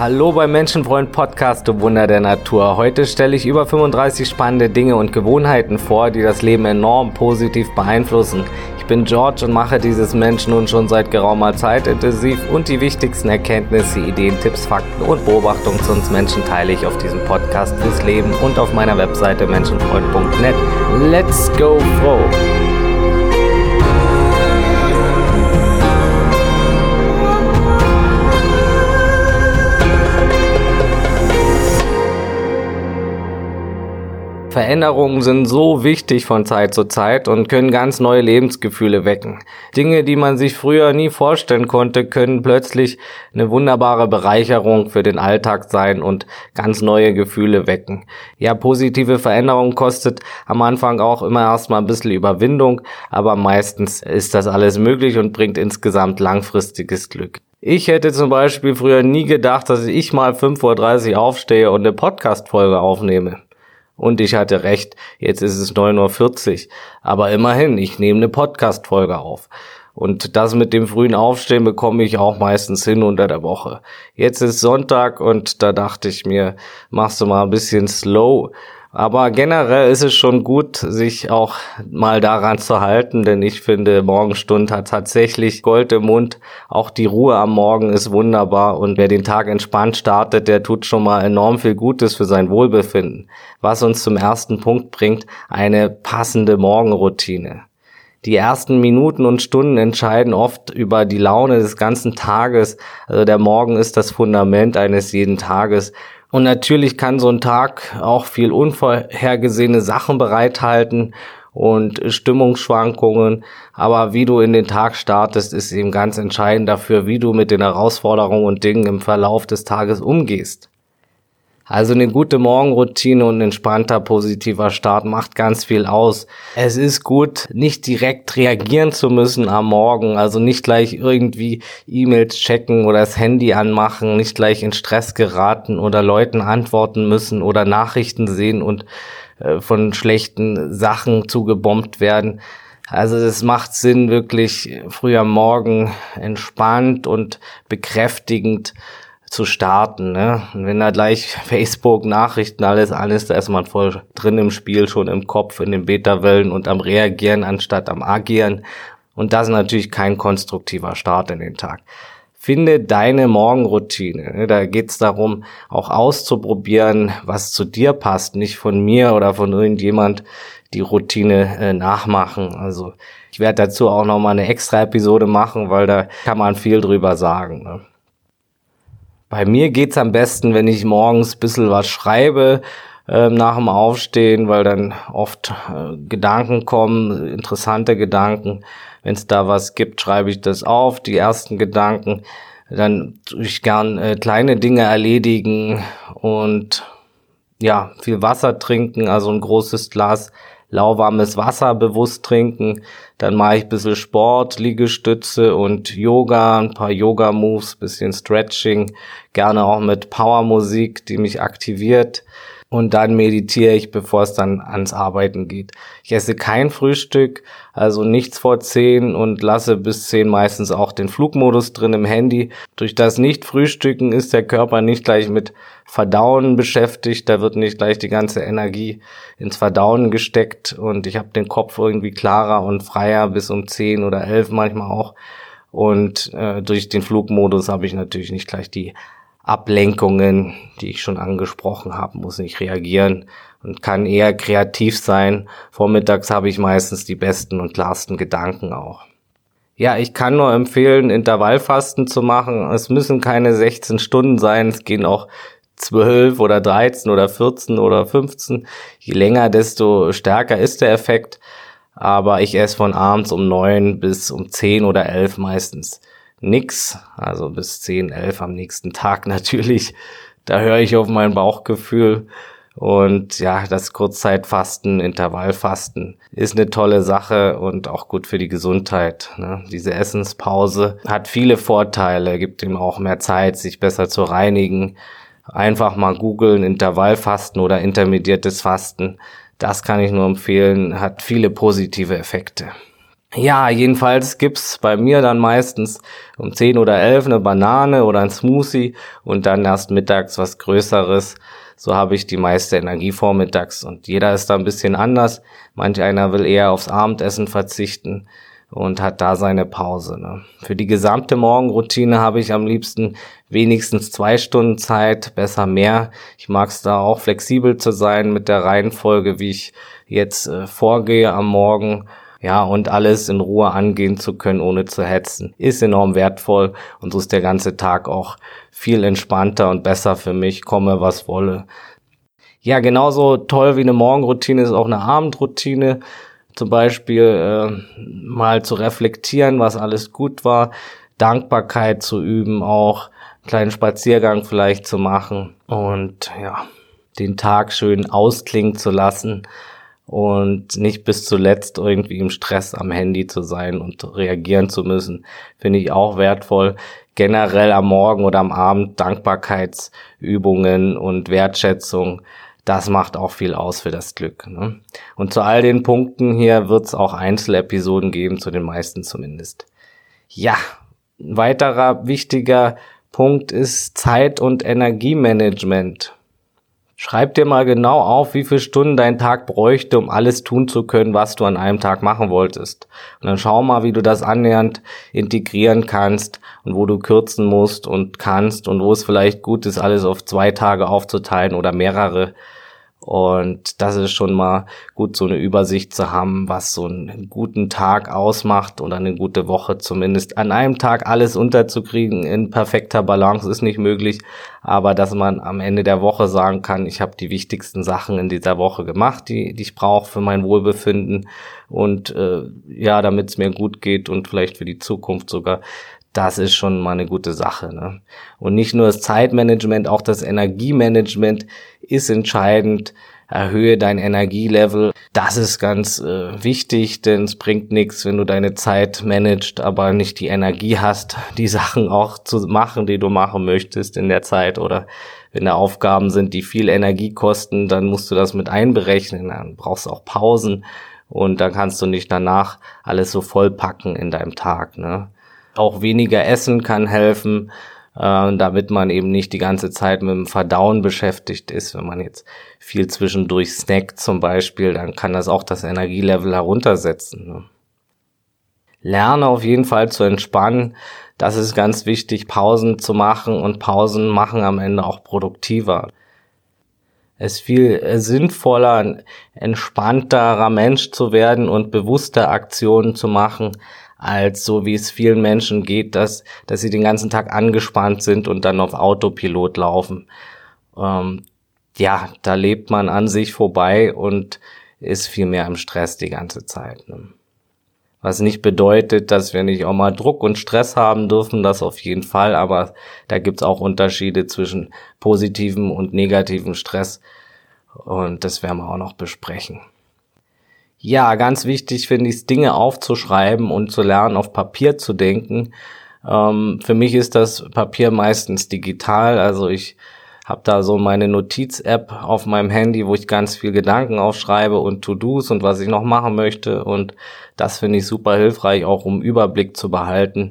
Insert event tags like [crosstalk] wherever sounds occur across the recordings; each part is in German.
Hallo beim Menschenfreund Podcast, du Wunder der Natur. Heute stelle ich über 35 spannende Dinge und Gewohnheiten vor, die das Leben enorm positiv beeinflussen. Ich bin George und mache dieses Menschen nun schon seit geraumer Zeit intensiv und die wichtigsten Erkenntnisse, Ideen, Tipps, Fakten und Beobachtungen zu uns Menschen teile ich auf diesem Podcast fürs Leben und auf meiner Webseite menschenfreund.net. Let's go froh! Veränderungen sind so wichtig von Zeit zu Zeit und können ganz neue Lebensgefühle wecken. Dinge, die man sich früher nie vorstellen konnte, können plötzlich eine wunderbare Bereicherung für den Alltag sein und ganz neue Gefühle wecken. Ja, positive Veränderung kostet am Anfang auch immer erstmal ein bisschen Überwindung, aber meistens ist das alles möglich und bringt insgesamt langfristiges Glück. Ich hätte zum Beispiel früher nie gedacht, dass ich mal 5.30 Uhr aufstehe und eine Podcast-Folge aufnehme. Und ich hatte recht, jetzt ist es 9.40 Uhr. Aber immerhin, ich nehme eine Podcast-Folge auf. Und das mit dem frühen Aufstehen bekomme ich auch meistens hin unter der Woche. Jetzt ist Sonntag und da dachte ich mir, machst du mal ein bisschen slow aber generell ist es schon gut, sich auch mal daran zu halten, denn ich finde, Morgenstund hat tatsächlich Gold im Mund. Auch die Ruhe am Morgen ist wunderbar und wer den Tag entspannt startet, der tut schon mal enorm viel Gutes für sein Wohlbefinden. Was uns zum ersten Punkt bringt, eine passende Morgenroutine. Die ersten Minuten und Stunden entscheiden oft über die Laune des ganzen Tages. Also der Morgen ist das Fundament eines jeden Tages. Und natürlich kann so ein Tag auch viel unvorhergesehene Sachen bereithalten und Stimmungsschwankungen. Aber wie du in den Tag startest, ist eben ganz entscheidend dafür, wie du mit den Herausforderungen und Dingen im Verlauf des Tages umgehst. Also eine gute Morgenroutine und ein entspannter positiver Start macht ganz viel aus. Es ist gut, nicht direkt reagieren zu müssen am Morgen, also nicht gleich irgendwie E-Mails checken oder das Handy anmachen, nicht gleich in Stress geraten oder Leuten antworten müssen oder Nachrichten sehen und äh, von schlechten Sachen zugebombt werden. Also es macht Sinn, wirklich früh am Morgen entspannt und bekräftigend zu starten. Ne? Und wenn da gleich [laughs] Facebook, Nachrichten, alles ist, da ist man voll drin im Spiel, schon im Kopf, in den Beta-Wellen und am Reagieren anstatt am Agieren. Und das ist natürlich kein konstruktiver Start in den Tag. Finde deine Morgenroutine. Ne? Da geht's darum, auch auszuprobieren, was zu dir passt, nicht von mir oder von irgendjemand die Routine äh, nachmachen. Also ich werde dazu auch noch mal eine extra Episode machen, weil da kann man viel drüber sagen. Ne? Bei mir geht's am besten, wenn ich morgens bisschen was schreibe äh, nach dem Aufstehen, weil dann oft äh, Gedanken kommen, interessante Gedanken. Wenn es da was gibt, schreibe ich das auf, die ersten Gedanken. Dann tue ich gern äh, kleine Dinge erledigen und ja, viel Wasser trinken, also ein großes Glas lauwarmes Wasser bewusst trinken. Dann mache ich ein bisschen Sport, Liegestütze und Yoga, ein paar Yoga-Moves, bisschen Stretching, gerne auch mit Powermusik, die mich aktiviert und dann meditiere ich, bevor es dann ans Arbeiten geht. Ich esse kein Frühstück, also nichts vor zehn und lasse bis zehn meistens auch den Flugmodus drin im Handy. Durch das Nicht-Frühstücken ist der Körper nicht gleich mit Verdauen beschäftigt, da wird nicht gleich die ganze Energie ins Verdauen gesteckt und ich habe den Kopf irgendwie klarer und freier bis um zehn oder elf manchmal auch. Und äh, durch den Flugmodus habe ich natürlich nicht gleich die Ablenkungen, die ich schon angesprochen habe, muss nicht reagieren und kann eher kreativ sein. Vormittags habe ich meistens die besten und klarsten Gedanken auch. Ja, ich kann nur empfehlen, Intervallfasten zu machen. Es müssen keine 16 Stunden sein, es gehen auch 12 oder 13 oder 14 oder 15. Je länger, desto stärker ist der Effekt. Aber ich esse von abends um 9 bis um 10 oder 11 meistens nix, also bis 10, 11 am nächsten Tag [laughs] natürlich. Da höre ich auf mein Bauchgefühl. Und ja, das Kurzzeitfasten, Intervallfasten ist eine tolle Sache und auch gut für die Gesundheit. Ne? Diese Essenspause hat viele Vorteile, gibt ihm auch mehr Zeit, sich besser zu reinigen. Einfach mal googeln, Intervallfasten oder intermediiertes Fasten. Das kann ich nur empfehlen, hat viele positive Effekte. Ja, jedenfalls gibt's bei mir dann meistens um 10 oder 11 eine Banane oder ein Smoothie und dann erst mittags was Größeres. So habe ich die meiste Energie vormittags und jeder ist da ein bisschen anders. Manch einer will eher aufs Abendessen verzichten und hat da seine Pause. Ne? Für die gesamte Morgenroutine habe ich am liebsten wenigstens zwei Stunden Zeit, besser mehr. Ich mag es da auch flexibel zu sein mit der Reihenfolge, wie ich jetzt äh, vorgehe am Morgen ja, und alles in Ruhe angehen zu können, ohne zu hetzen, ist enorm wertvoll. Und so ist der ganze Tag auch viel entspannter und besser für mich, komme was wolle. Ja, genauso toll wie eine Morgenroutine ist auch eine Abendroutine. Zum Beispiel äh, mal zu reflektieren, was alles gut war, Dankbarkeit zu üben, auch. Einen kleinen Spaziergang vielleicht zu machen. Und ja, den Tag schön ausklingen zu lassen und nicht bis zuletzt irgendwie im Stress am Handy zu sein und reagieren zu müssen, finde ich auch wertvoll. Generell am Morgen oder am Abend Dankbarkeitsübungen und Wertschätzung, das macht auch viel aus für das Glück. Ne? Und zu all den Punkten hier wird es auch Einzelepisoden geben, zu den meisten zumindest. Ja, ein weiterer wichtiger Punkt ist Zeit- und Energiemanagement. Schreib dir mal genau auf, wie viele Stunden dein Tag bräuchte, um alles tun zu können, was du an einem Tag machen wolltest. Und dann schau mal, wie du das annähernd integrieren kannst und wo du kürzen musst und kannst und wo es vielleicht gut ist, alles auf zwei Tage aufzuteilen oder mehrere. Und das ist schon mal gut, so eine Übersicht zu haben, was so einen guten Tag ausmacht oder eine gute Woche zumindest. An einem Tag alles unterzukriegen in perfekter Balance ist nicht möglich, aber dass man am Ende der Woche sagen kann, ich habe die wichtigsten Sachen in dieser Woche gemacht, die, die ich brauche für mein Wohlbefinden und äh, ja, damit es mir gut geht und vielleicht für die Zukunft sogar das ist schon mal eine gute Sache. Ne? Und nicht nur das Zeitmanagement, auch das Energiemanagement ist entscheidend. Erhöhe dein Energielevel. Das ist ganz äh, wichtig, denn es bringt nichts, wenn du deine Zeit managst, aber nicht die Energie hast, [laughs] die Sachen auch zu machen, die du machen möchtest in der Zeit. Oder wenn da Aufgaben sind, die viel Energie kosten, dann musst du das mit einberechnen. Dann brauchst du auch Pausen und dann kannst du nicht danach alles so vollpacken in deinem Tag. Ne? Auch weniger Essen kann helfen, äh, damit man eben nicht die ganze Zeit mit dem Verdauen beschäftigt ist. Wenn man jetzt viel zwischendurch snackt zum Beispiel, dann kann das auch das Energielevel heruntersetzen. Ne? Lerne auf jeden Fall zu entspannen. Das ist ganz wichtig, Pausen zu machen und Pausen machen am Ende auch produktiver. Es ist viel sinnvoller, ein entspannterer Mensch zu werden und bewusste Aktionen zu machen, als so wie es vielen Menschen geht, dass, dass sie den ganzen Tag angespannt sind und dann auf Autopilot laufen. Ähm, ja, da lebt man an sich vorbei und ist viel mehr im Stress die ganze Zeit. Ne? Was nicht bedeutet, dass wir nicht auch mal Druck und Stress haben dürfen, das auf jeden Fall, aber da gibt's auch Unterschiede zwischen positivem und negativem Stress und das werden wir auch noch besprechen. Ja, ganz wichtig finde ich es, Dinge aufzuschreiben und zu lernen, auf Papier zu denken. Ähm, für mich ist das Papier meistens digital. Also ich habe da so meine Notiz-App auf meinem Handy, wo ich ganz viel Gedanken aufschreibe und To-Dos und was ich noch machen möchte. Und das finde ich super hilfreich, auch um Überblick zu behalten.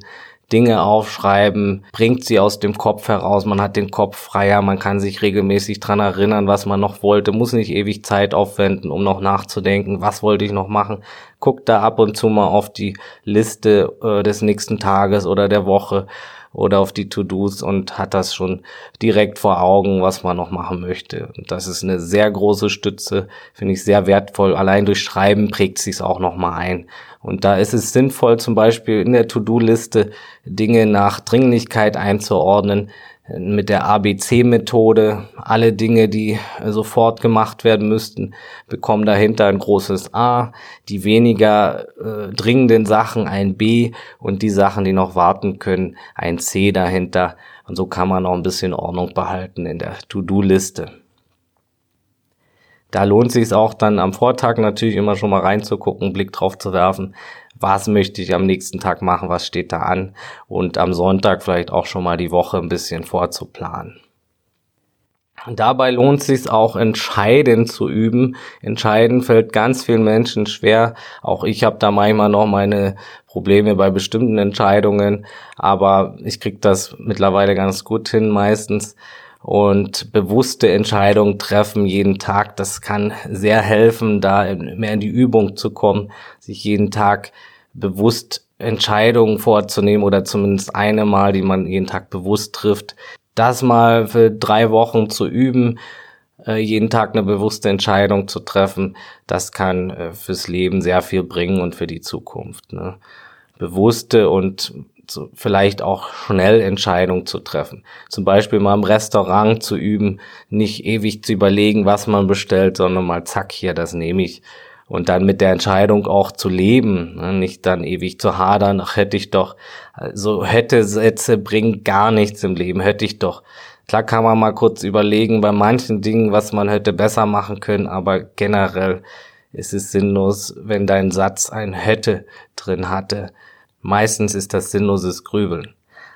Dinge aufschreiben, bringt sie aus dem Kopf heraus, man hat den Kopf freier, man kann sich regelmäßig dran erinnern, was man noch wollte, muss nicht ewig Zeit aufwenden, um noch nachzudenken, was wollte ich noch machen. Guckt da ab und zu mal auf die Liste äh, des nächsten Tages oder der Woche oder auf die To-Dos und hat das schon direkt vor Augen, was man noch machen möchte. Und das ist eine sehr große Stütze, finde ich sehr wertvoll. Allein durch Schreiben prägt sich es auch noch mal ein. Und da ist es sinnvoll, zum Beispiel in der To-Do-Liste Dinge nach Dringlichkeit einzuordnen mit der ABC-Methode. Alle Dinge, die sofort gemacht werden müssten, bekommen dahinter ein großes A. Die weniger äh, dringenden Sachen ein B und die Sachen, die noch warten können, ein C dahinter. Und so kann man auch ein bisschen Ordnung behalten in der To-Do-Liste. Da lohnt sich auch dann am Vortag natürlich immer schon mal reinzugucken, einen Blick drauf zu werfen, was möchte ich am nächsten Tag machen, was steht da an und am Sonntag vielleicht auch schon mal die Woche ein bisschen vorzuplanen. Dabei lohnt es sich auch entscheiden zu üben. Entscheiden fällt ganz vielen Menschen schwer. Auch ich habe da manchmal noch meine Probleme bei bestimmten Entscheidungen, aber ich krieg das mittlerweile ganz gut hin meistens. Und bewusste Entscheidungen treffen jeden Tag, das kann sehr helfen, da mehr in die Übung zu kommen, sich jeden Tag bewusst Entscheidungen vorzunehmen oder zumindest eine Mal, die man jeden Tag bewusst trifft, das mal für drei Wochen zu üben, äh, jeden Tag eine bewusste Entscheidung zu treffen, das kann äh, fürs Leben sehr viel bringen und für die Zukunft. Ne? Bewusste und so vielleicht auch schnell Entscheidungen zu treffen. Zum Beispiel mal im Restaurant zu üben, nicht ewig zu überlegen, was man bestellt, sondern mal zack, hier, das nehme ich und dann mit der Entscheidung auch zu leben, ne? nicht dann ewig zu hadern, ach hätte ich doch, so hätte Sätze bringen gar nichts im Leben, hätte ich doch. Klar kann man mal kurz überlegen bei manchen Dingen, was man hätte besser machen können, aber generell ist es sinnlos, wenn dein Satz ein hätte drin hatte. Meistens ist das sinnloses Grübeln.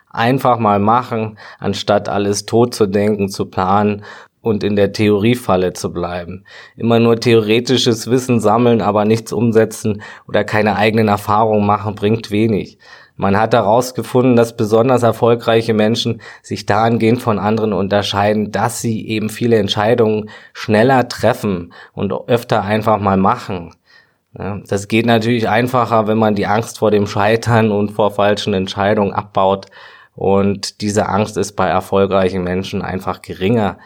Einfach mal machen, anstatt alles tot zu denken, zu planen und in der Theoriefalle zu bleiben. Immer nur theoretisches Wissen sammeln, aber nichts umsetzen oder keine eigenen Erfahrungen machen, bringt wenig. Man hat herausgefunden, dass besonders erfolgreiche Menschen sich dahingehend von anderen unterscheiden, dass sie eben viele Entscheidungen schneller treffen und öfter einfach mal machen. Das geht natürlich einfacher, wenn man die Angst vor dem Scheitern und vor falschen Entscheidungen abbaut. Und diese Angst ist bei erfolgreichen Menschen einfach geringer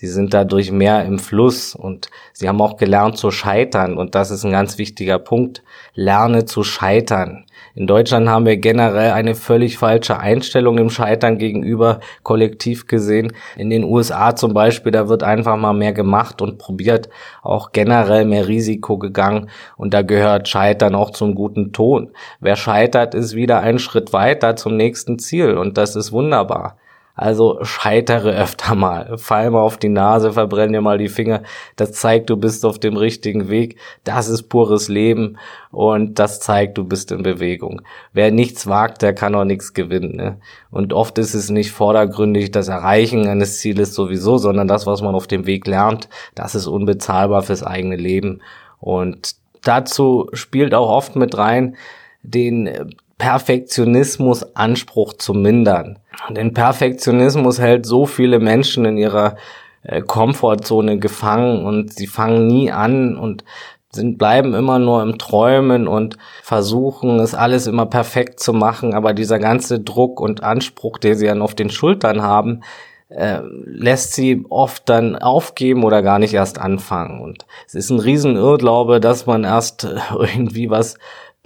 Sie sind dadurch mehr im Fluss und sie haben auch gelernt zu scheitern und das ist ein ganz wichtiger Punkt. Lerne zu scheitern. In Deutschland haben wir generell eine völlig falsche Einstellung dem Scheitern gegenüber, kollektiv gesehen. In den USA zum Beispiel, da wird einfach mal mehr gemacht und probiert, auch generell mehr Risiko gegangen und da gehört Scheitern auch zum guten Ton. Wer scheitert, ist wieder einen Schritt weiter zum nächsten Ziel und das ist wunderbar. Also scheitere öfter mal. Fall mal auf die Nase, verbrenn dir mal die Finger. Das zeigt, du bist auf dem richtigen Weg. Das ist pures Leben und das zeigt, du bist in Bewegung. Wer nichts wagt, der kann auch nichts gewinnen. Ne? Und oft ist es nicht vordergründig das Erreichen eines Zieles sowieso, sondern das, was man auf dem Weg lernt, das ist unbezahlbar fürs eigene Leben. Und dazu spielt auch oft mit rein, den Perfektionismus Anspruch zu mindern. Denn Perfektionismus hält so viele Menschen in ihrer äh, Komfortzone gefangen und sie fangen nie an und sind, bleiben immer nur im Träumen und versuchen es alles immer perfekt zu machen, aber dieser ganze Druck und Anspruch, den sie dann auf den Schultern haben, äh, lässt sie oft dann aufgeben oder gar nicht erst anfangen. Und es ist ein Riesenirrglaube, dass man erst [laughs] irgendwie was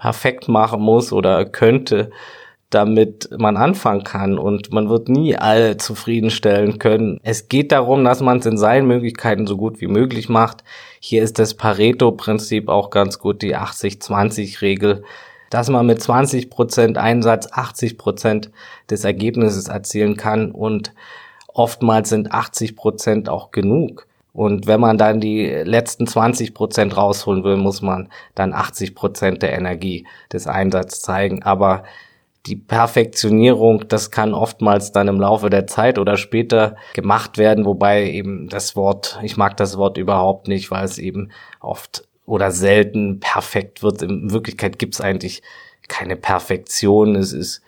perfekt machen muss oder könnte, damit man anfangen kann und man wird nie alle zufriedenstellen können. Es geht darum, dass man es in seinen Möglichkeiten so gut wie möglich macht. Hier ist das Pareto-Prinzip auch ganz gut, die 80-20-Regel, dass man mit 20% Einsatz 80% des Ergebnisses erzielen kann und oftmals sind 80% auch genug. Und wenn man dann die letzten 20 Prozent rausholen will, muss man dann 80 Prozent der Energie des Einsatzes zeigen. Aber die Perfektionierung, das kann oftmals dann im Laufe der Zeit oder später gemacht werden, wobei eben das Wort, ich mag das Wort überhaupt nicht, weil es eben oft oder selten perfekt wird. In Wirklichkeit gibt es eigentlich keine Perfektion. Es ist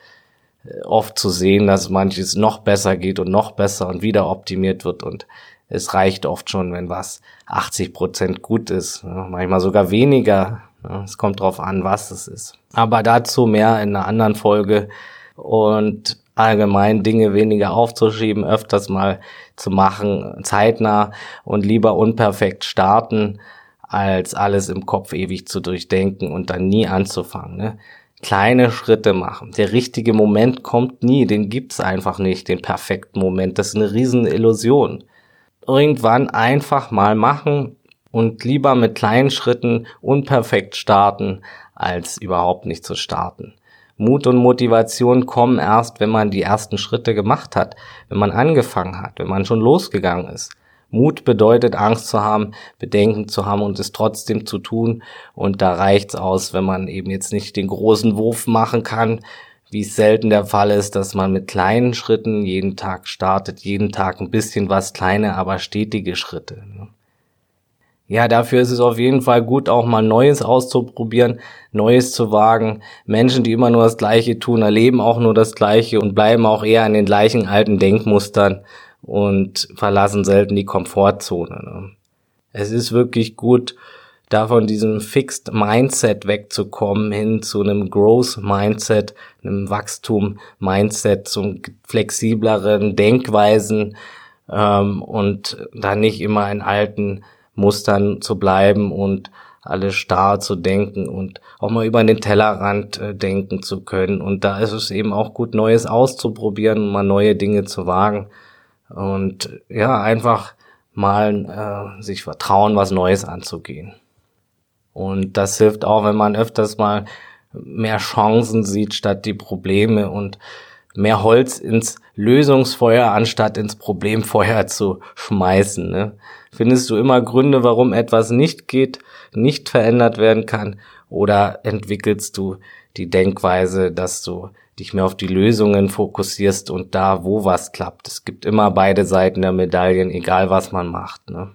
äh, oft zu sehen, dass manches noch besser geht und noch besser und wieder optimiert wird und es reicht oft schon, wenn was 80 Prozent gut ist, manchmal sogar weniger. Es kommt drauf an, was es ist. Aber dazu mehr in einer anderen Folge und allgemein Dinge weniger aufzuschieben, öfters mal zu machen, zeitnah und lieber unperfekt starten, als alles im Kopf ewig zu durchdenken und dann nie anzufangen. Ne? Kleine Schritte machen. Der richtige Moment kommt nie, den gibt's einfach nicht, den perfekten Moment. Das ist eine riesen Illusion irgendwann einfach mal machen und lieber mit kleinen Schritten unperfekt starten, als überhaupt nicht zu starten. Mut und Motivation kommen erst, wenn man die ersten Schritte gemacht hat, wenn man angefangen hat, wenn man schon losgegangen ist. Mut bedeutet Angst zu haben, Bedenken zu haben und es trotzdem zu tun. Und da reicht's aus, wenn man eben jetzt nicht den großen Wurf machen kann, wie es selten der Fall ist, dass man mit kleinen Schritten jeden Tag startet, jeden Tag ein bisschen was, kleine, aber stetige Schritte. Ne? Ja, dafür ist es auf jeden Fall gut, auch mal Neues auszuprobieren, Neues zu wagen. Menschen, die immer nur das Gleiche tun, erleben auch nur das Gleiche und bleiben auch eher in den gleichen alten Denkmustern und verlassen selten die Komfortzone. Ne? Es ist wirklich gut, da von diesem Fixed Mindset wegzukommen hin zu einem Growth Mindset, einem Wachstum Mindset, zum flexibleren Denkweisen ähm, und da nicht immer in alten Mustern zu bleiben und alles starr zu denken und auch mal über den Tellerrand äh, denken zu können. Und da ist es eben auch gut, Neues auszuprobieren und mal neue Dinge zu wagen. Und ja, einfach mal äh, sich vertrauen, was Neues anzugehen. Und das hilft auch, wenn man öfters mal mehr Chancen sieht statt die Probleme und mehr Holz ins Lösungsfeuer anstatt ins Problemfeuer [laughs] zu schmeißen. Ne? Findest du immer Gründe, warum etwas nicht geht, nicht verändert werden kann? Oder entwickelst du die Denkweise, dass du dich mehr auf die Lösungen fokussierst und da, wo was klappt? Es gibt immer beide Seiten der Medaillen, egal was man macht. Ne?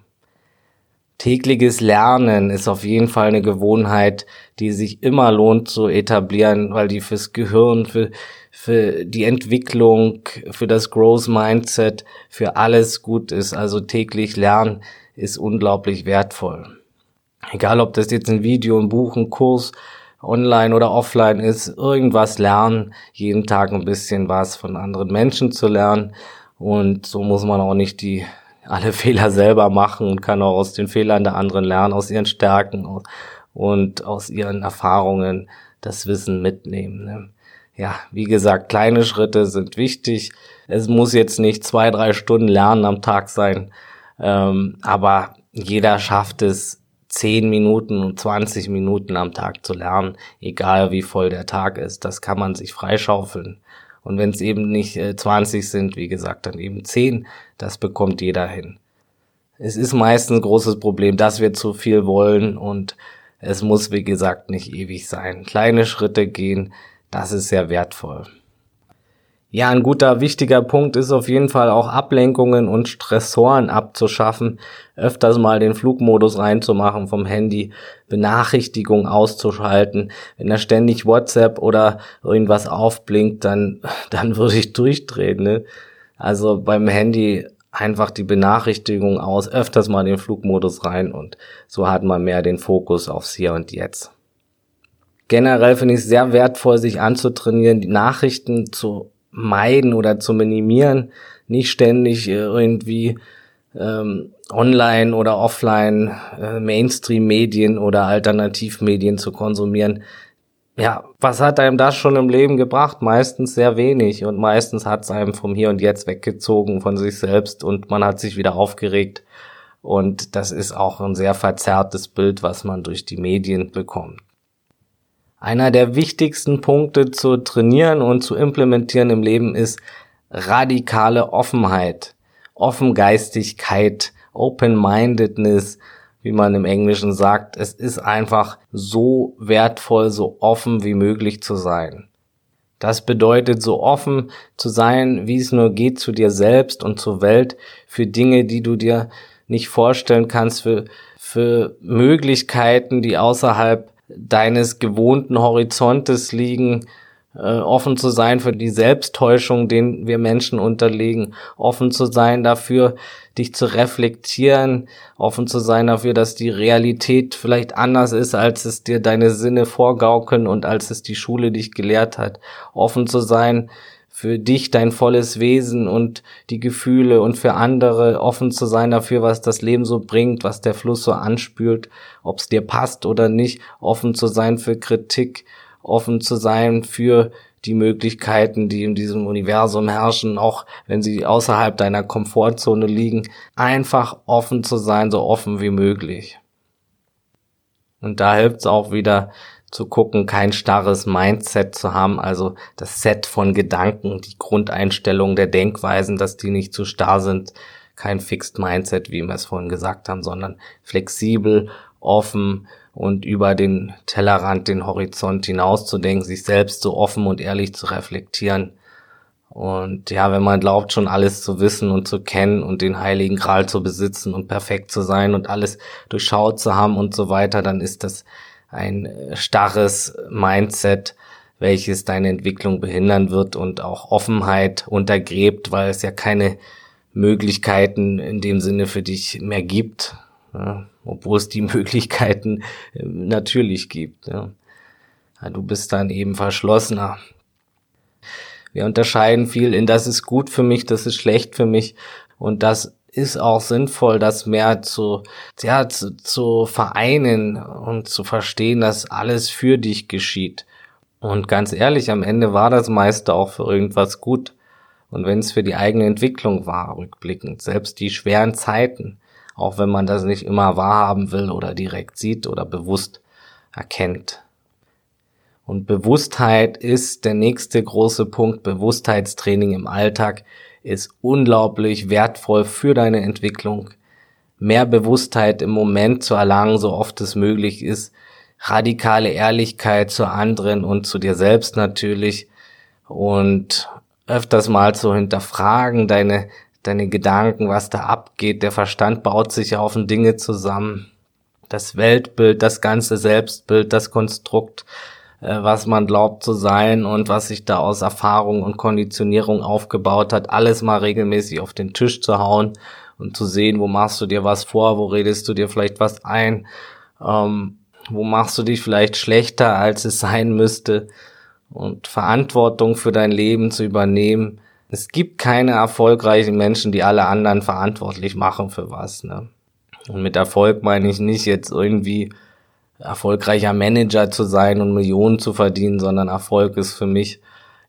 Tägliches Lernen ist auf jeden Fall eine Gewohnheit, die sich immer lohnt zu etablieren, weil die fürs Gehirn, für, für die Entwicklung, für das Growth Mindset, für alles gut ist. Also täglich lernen ist unglaublich wertvoll. Egal, ob das jetzt ein Video, ein Buch, ein Kurs, online oder offline ist, irgendwas lernen, jeden Tag ein bisschen was von anderen Menschen zu lernen. Und so muss man auch nicht die alle [laughs] Fehler selber machen und kann auch aus den Fehlern der anderen lernen, aus ihren Stärken und aus ihren Erfahrungen das Wissen mitnehmen. Ne? Ja, wie gesagt, kleine Schritte sind wichtig. Es muss jetzt nicht zwei, drei Stunden Lernen am Tag sein, ähm, aber jeder schafft es, zehn Minuten und 20 Minuten am Tag zu lernen, egal wie voll der Tag ist. Das kann man sich freischaufeln. Und wenn es eben nicht äh, 20 sind, wie gesagt, dann eben 10, das bekommt jeder hin. Es ist meistens ein großes Problem, dass wir zu viel wollen und es muss, wie gesagt, nicht ewig sein. Kleine Schritte gehen, das ist sehr wertvoll. Ja, ein guter, wichtiger Punkt ist auf jeden Fall auch Ablenkungen und Stressoren abzuschaffen, öfters mal den Flugmodus reinzumachen vom Handy, Benachrichtigungen auszuschalten. Wenn da ständig WhatsApp oder irgendwas aufblinkt, dann, [laughs] dann würde ich durchdrehen. Ne? Also beim Handy einfach die Benachrichtigung aus, öfters mal den Flugmodus rein und so hat man mehr den Fokus aufs Hier und Jetzt. Generell finde ich es sehr wertvoll, sich anzutrainieren, die Nachrichten zu meiden oder zu minimieren, nicht ständig äh, irgendwie ähm, online oder offline äh, Mainstream-Medien oder Alternativmedien zu konsumieren. Ja, was hat einem das schon im Leben gebracht? Meistens sehr wenig und meistens hat es einem vom Hier und Jetzt weggezogen von sich selbst und man hat sich wieder aufgeregt. Und das ist auch ein sehr verzerrtes Bild, was man durch die Medien bekommt. Einer der wichtigsten Punkte zu trainieren und zu implementieren im Leben ist radikale Offenheit, Offengeistigkeit, Open-Mindedness, wie man im Englischen sagt. Es ist einfach so wertvoll, so offen wie möglich zu sein. Das bedeutet, so offen zu sein, wie es nur geht zu dir selbst und zur Welt, für Dinge, die du dir nicht vorstellen kannst, für, für Möglichkeiten, die außerhalb deines gewohnten Horizontes liegen, äh, offen zu sein für die Selbsttäuschung, den wir Menschen unterliegen, offen zu sein dafür, dich zu reflektieren, offen zu sein dafür, dass die Realität vielleicht anders ist, als es dir deine Sinne vorgaukeln und als es die Schule dich gelehrt hat, offen zu sein für dich dein volles Wesen und die Gefühle und für andere offen zu sein dafür, was das Leben so bringt, was der Fluss so anspült, ob es dir passt oder nicht, offen zu sein für Kritik, offen zu sein für die Möglichkeiten, die in diesem Universum herrschen, auch wenn sie außerhalb deiner Komfortzone liegen, einfach offen zu sein, so offen wie möglich. Und da hilft es auch wieder, zu gucken, kein starres Mindset zu haben, also das Set von Gedanken, die Grundeinstellung der Denkweisen, dass die nicht zu starr sind, kein Fixed Mindset, wie wir es vorhin gesagt haben, sondern flexibel, offen und über den Tellerrand, den Horizont hinauszudenken, sich selbst so offen und ehrlich zu reflektieren. Und ja, wenn man glaubt, schon alles zu wissen und zu kennen und den heiligen Gral zu besitzen und perfekt zu sein und alles durchschaut zu haben und so weiter, dann ist das ein starres Mindset, welches deine Entwicklung behindern wird und auch Offenheit untergräbt, weil es ja keine Möglichkeiten in dem Sinne für dich mehr gibt, ja, obwohl es die [laughs] Möglichkeiten äh, natürlich gibt. Ja, du bist dann eben verschlossener. Wir unterscheiden viel in das ist gut für mich, das ist schlecht für mich und das ist auch sinnvoll, das mehr zu, ja, zu, zu vereinen und zu verstehen, dass alles für dich geschieht. Und ganz ehrlich, am Ende war das meiste auch für irgendwas gut. Und wenn es für die eigene Entwicklung war, rückblickend, selbst die schweren Zeiten, auch wenn man das nicht immer wahrhaben will oder direkt sieht oder bewusst erkennt. Und Bewusstheit ist der nächste große Punkt. Bewusstheitstraining im Alltag ist unglaublich wertvoll für deine Entwicklung. Mehr Bewusstheit im Moment zu erlangen, so oft es möglich ist. Radikale Ehrlichkeit zu anderen und zu dir selbst natürlich. Und öfters mal zu hinterfragen, deine, deine Gedanken, was da abgeht. Der Verstand baut sich auf Dinge zusammen. Das Weltbild, das ganze Selbstbild, das Konstrukt, was man glaubt zu sein und was sich da aus Erfahrung und Konditionierung aufgebaut hat, alles mal regelmäßig auf den Tisch zu hauen und zu sehen, wo machst du dir was vor, wo redest du dir vielleicht was ein, ähm, wo machst du dich vielleicht schlechter, als es sein müsste und Verantwortung für dein Leben zu übernehmen. Es gibt keine erfolgreichen Menschen, die alle anderen verantwortlich machen für was. Ne? Und mit Erfolg meine ich nicht jetzt irgendwie erfolgreicher Manager zu sein und Millionen zu verdienen, sondern Erfolg ist für mich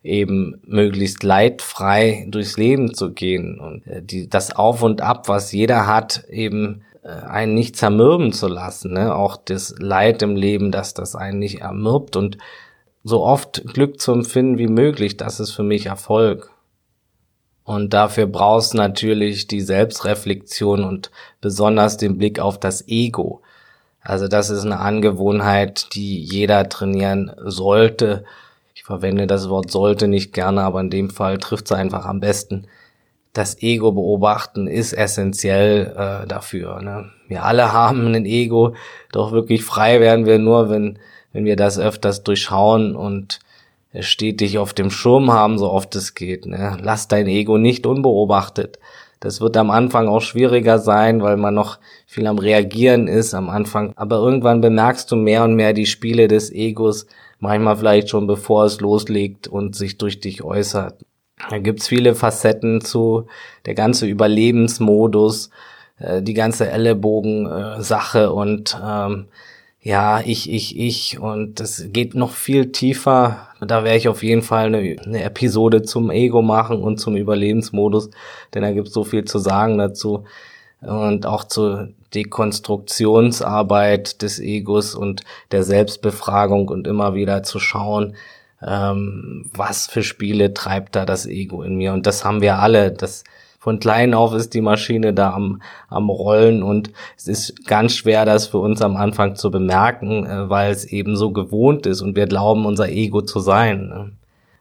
eben möglichst leidfrei durchs Leben zu gehen und äh, die, das Auf und Ab, was jeder hat, eben äh, einen nicht zermürben zu lassen. Ne? Auch das Leid im Leben, dass das einen nicht ermürbt und so oft Glück zu empfinden wie möglich, das ist für mich Erfolg. Und dafür brauchst natürlich die Selbstreflexion und besonders den Blick auf das Ego. Also das ist eine Angewohnheit, die jeder trainieren sollte. Ich verwende das Wort sollte nicht gerne, aber in dem Fall trifft es einfach am besten. Das Ego beobachten ist essentiell äh, dafür. Ne? Wir alle haben ein Ego, doch wirklich frei werden wir nur, wenn wenn wir das öfters durchschauen und stetig auf dem Schirm haben, so oft es geht. Ne? Lass dein Ego nicht unbeobachtet. Das wird am Anfang auch schwieriger sein, weil man noch viel am Reagieren ist am Anfang. Aber irgendwann bemerkst du mehr und mehr die Spiele des Egos, manchmal vielleicht schon bevor es loslegt und sich durch dich äußert. Da gibt's viele Facetten zu, der ganze Überlebensmodus, äh, die ganze Ellenbogen-Sache und ähm, ja, ich, ich, ich und das geht noch viel tiefer. Da werde ich auf jeden Fall eine, eine, Episode zum Ego machen und zum Überlebensmodus, denn da gibt es so viel zu sagen dazu und auch zur Dekonstruktionsarbeit des Egos und der Selbstbefragung und immer wieder zu schauen, ähm, was für Spiele treibt da das Ego in mir und das haben wir alle. Das von klein auf ist die Maschine da am, am Rollen und es ist ganz schwer, das für uns am Anfang zu bemerken, äh, weil es eben so gewohnt ist und wir glauben, unser Ego zu sein. Ne?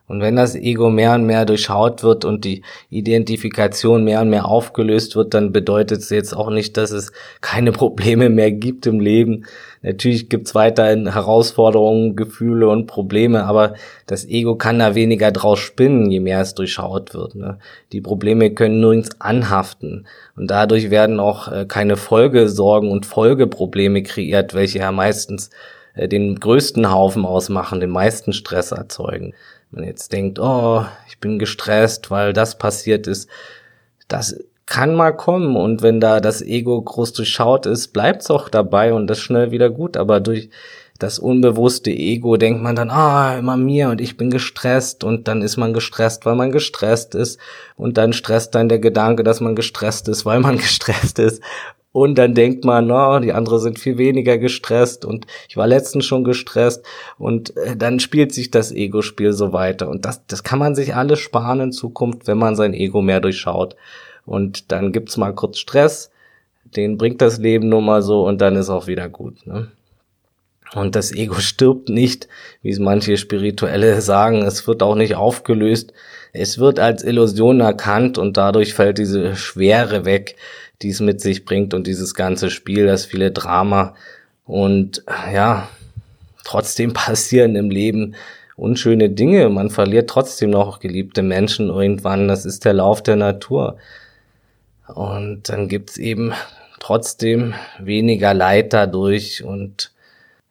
Und wenn das Ego mehr und mehr durchschaut wird und die Identifikation mehr und mehr aufgelöst wird, dann bedeutet es jetzt auch nicht, dass es keine [laughs] Probleme mehr gibt im Leben. Natürlich gibt es weiterhin Herausforderungen, Gefühle und Probleme, aber das Ego kann da weniger draus spinnen, je mehr es durchschaut wird. Ne? Die Probleme können nirgends anhaften und dadurch werden auch äh, keine Folgesorgen und Folgeprobleme kreiert, welche ja meistens äh, den größten Haufen ausmachen, den meisten Stress erzeugen man jetzt denkt, oh, ich bin gestresst, weil das passiert ist, das kann mal kommen und wenn da das Ego groß durchschaut ist, bleibt's auch dabei und das schnell wieder gut, aber durch das unbewusste Ego denkt man dann, ah, immer mir und ich bin gestresst und dann ist man gestresst, weil man gestresst ist und dann stresst dann der Gedanke, dass man gestresst ist, weil man [laughs] gestresst ist und dann denkt man, no, die andere sind viel weniger gestresst und ich war letztens schon gestresst und äh, dann spielt sich das Ego-Spiel so weiter. Und das, das kann man sich alles sparen in Zukunft, wenn man sein Ego mehr durchschaut. Und dann gibt's mal kurz Stress, den bringt das Leben nun mal so und dann ist auch wieder gut. Ne? Und das Ego [laughs] stirbt nicht, wie es manche Spirituelle sagen. Es wird auch nicht aufgelöst. Es wird als Illusion erkannt und dadurch fällt diese Schwere weg, die es mit sich bringt und dieses ganze Spiel, das viele Drama. Und ja, trotzdem [laughs] passieren im Leben unschöne Dinge. Man verliert trotzdem noch geliebte Menschen irgendwann. Das ist der Lauf der Natur. Und dann gibt's eben trotzdem weniger Leid dadurch und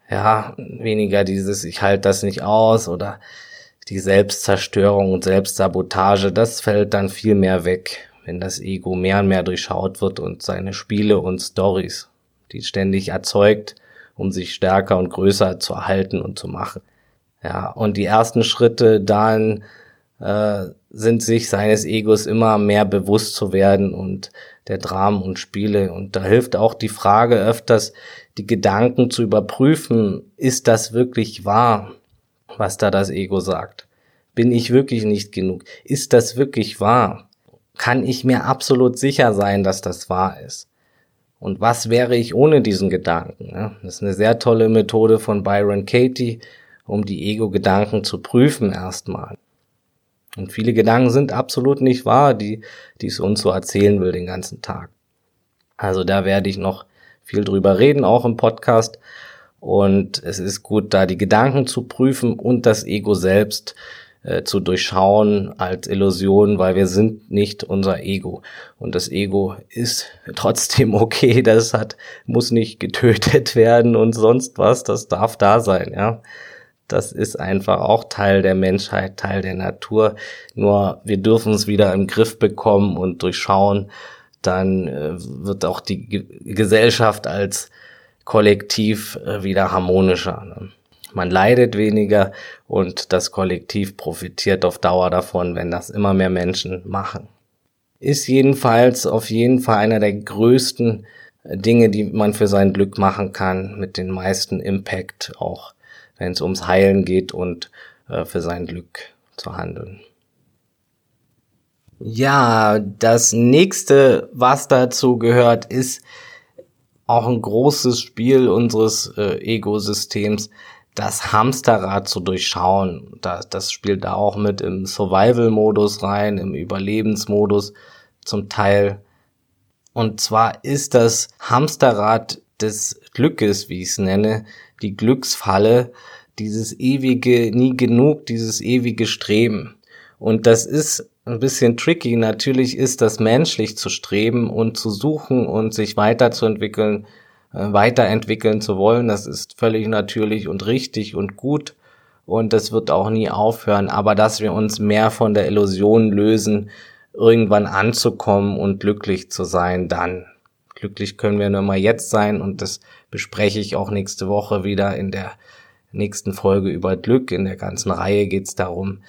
ja, weniger dieses, ich halte das nicht aus oder die Selbstzerstörung und Selbstsabotage, das fällt dann viel mehr weg, wenn das Ego mehr und mehr durchschaut wird und seine Spiele und Stories, die ständig erzeugt, um sich stärker und größer zu erhalten und zu machen. Ja, und die ersten Schritte dann äh, sind sich seines Egos immer mehr bewusst zu werden und der Dramen und Spiele. Und da hilft auch die Frage öfters, die Gedanken zu überprüfen, ist das wirklich wahr, was da das Ego sagt? Bin ich wirklich nicht genug? Ist das wirklich wahr? Kann ich mir absolut sicher sein, dass das wahr ist? Und was wäre ich ohne diesen Gedanken? Das ist eine sehr tolle Methode von Byron Katie, um die Ego-Gedanken zu prüfen erstmal. Und viele Gedanken sind absolut nicht wahr, die, die es uns so erzählen will den ganzen Tag. Also da werde ich noch viel drüber reden, auch im Podcast. Und es ist gut, da die Gedanken zu prüfen und das Ego selbst äh, zu durchschauen als Illusion, weil wir sind nicht unser Ego. Und das Ego ist [laughs] trotzdem okay, das hat, muss nicht getötet [laughs] werden und sonst was, das darf da sein, ja. Das ist einfach auch Teil der Menschheit, Teil der Natur. Nur wir dürfen es wieder im Griff bekommen und durchschauen. Dann äh, wird auch die Ge Gesellschaft als Kollektiv äh, wieder harmonischer. Ne? Man leidet weniger und das Kollektiv profitiert auf Dauer davon, wenn das immer mehr Menschen machen. Ist jedenfalls auf jeden Fall einer der größten äh, Dinge, die man für sein Glück machen kann, mit den meisten Impact auch wenn es ums Heilen geht und äh, für sein Glück zu handeln. Ja, das nächste, was dazu gehört, ist auch ein großes Spiel unseres äh, Ego-Systems, das Hamsterrad zu durchschauen. Das, das spielt da auch mit im Survival-Modus rein, im Überlebensmodus zum Teil. Und zwar ist das Hamsterrad des Glückes, wie ich es nenne, die Glücksfalle, dieses ewige, nie genug, dieses ewige Streben. Und das ist ein bisschen tricky. Natürlich ist das menschlich zu streben und zu suchen und sich weiterzuentwickeln, äh, weiterentwickeln zu wollen. Das ist völlig natürlich und richtig und gut. Und das wird auch nie aufhören. Aber dass wir uns mehr von der Illusion lösen, irgendwann anzukommen und glücklich zu sein, dann. Glücklich können wir nur mal jetzt sein und das bespreche ich auch nächste Woche wieder in der nächsten Folge über Glück. In der ganzen Reihe geht es darum.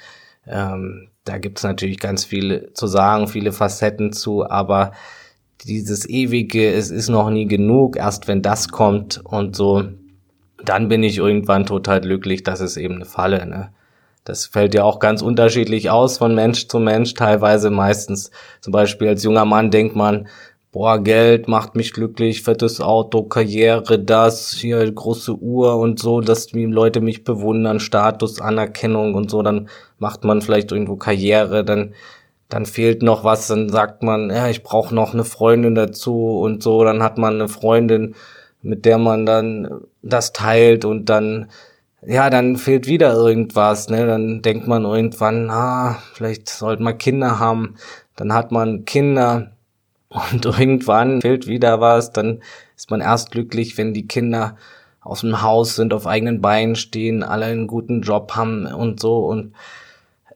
Ähm, da gibt es natürlich ganz viel zu sagen, viele Facetten zu, aber dieses ewige, es ist noch nie genug, erst wenn das kommt und so, dann bin ich irgendwann total glücklich, das ist eben eine Falle. Ne? Das fällt ja auch ganz unterschiedlich aus von Mensch zu Mensch. Teilweise meistens, zum Beispiel als junger Mann denkt man, boah, Geld macht mich glücklich, fettes Auto, Karriere, das, hier große Uhr und so, dass die Leute mich bewundern, Status, Anerkennung und so, dann macht man vielleicht irgendwo Karriere, dann dann fehlt noch was, dann sagt man, ja, ich brauche noch eine Freundin dazu und so, dann hat man eine Freundin, mit der man dann das teilt und dann ja, dann fehlt wieder irgendwas, ne? Dann denkt man irgendwann, ah, vielleicht sollte man Kinder haben. Dann hat man Kinder, und [laughs] irgendwann fehlt wieder was, dann ist man erst glücklich, wenn die Kinder aus dem Haus sind, auf eigenen Beinen stehen, alle einen guten Job haben und so. Und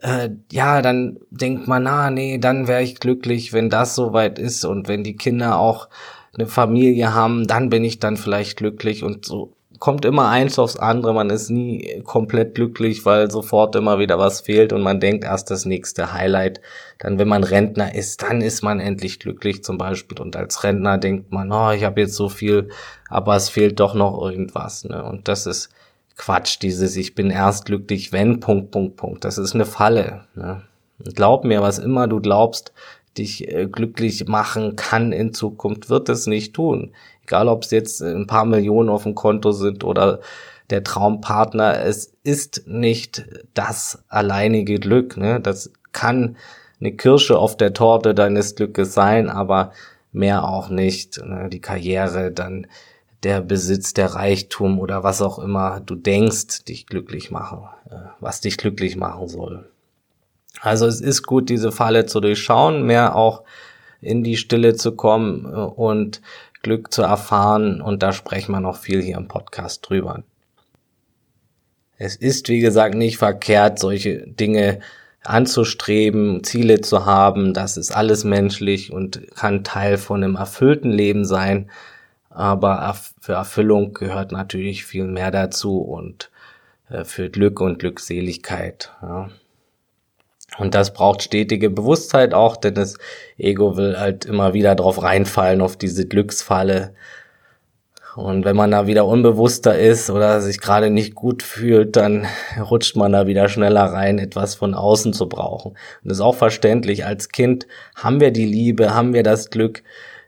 äh, ja, dann denkt man, ah, nee, dann wäre ich glücklich, wenn das soweit ist und wenn die Kinder auch eine Familie haben, dann bin ich dann vielleicht glücklich und so kommt immer eins aufs andere, man ist nie komplett glücklich, weil sofort immer wieder was fehlt und man denkt erst das nächste Highlight. Dann, wenn man Rentner ist, dann ist man endlich glücklich zum Beispiel. Und als Rentner denkt man, oh, ich habe jetzt so viel, aber es fehlt doch noch irgendwas. Ne? Und das ist Quatsch, dieses Ich bin erst glücklich, wenn, Punkt, Punkt, Punkt. Das ist eine Falle. Ne? glaub mir, was immer du glaubst, dich äh, glücklich machen kann in Zukunft, wird es nicht tun. Egal, ob es jetzt ein paar Millionen auf dem Konto sind oder der Traumpartner, es ist nicht das alleinige Glück. Ne? Das kann eine Kirsche auf der Torte deines Glückes sein, aber mehr auch nicht. Ne? Die Karriere, dann der Besitz, der Reichtum oder was auch immer du denkst, dich glücklich machen, äh, was dich glücklich machen soll. Also es ist gut, diese Falle zu durchschauen, mehr auch in die Stille zu kommen äh, und Glück zu erfahren. Und da sprechen wir noch viel hier im Podcast drüber. Es ist, wie gesagt, nicht verkehrt, solche Dinge anzustreben, Ziele zu haben. Das ist alles menschlich und kann Teil von einem erfüllten Leben sein. Aber für Erfüllung gehört natürlich viel mehr dazu und äh, für Glück und Glückseligkeit. Ja. Und das braucht stetige Bewusstheit auch, denn das Ego will halt immer wieder drauf reinfallen, auf diese Glücksfalle. Und wenn man da wieder unbewusster ist oder sich gerade nicht gut fühlt, dann [laughs] rutscht man da wieder schneller rein, etwas von außen zu brauchen. Und das ist auch verständlich. Als Kind haben wir die Liebe, haben wir das Glück,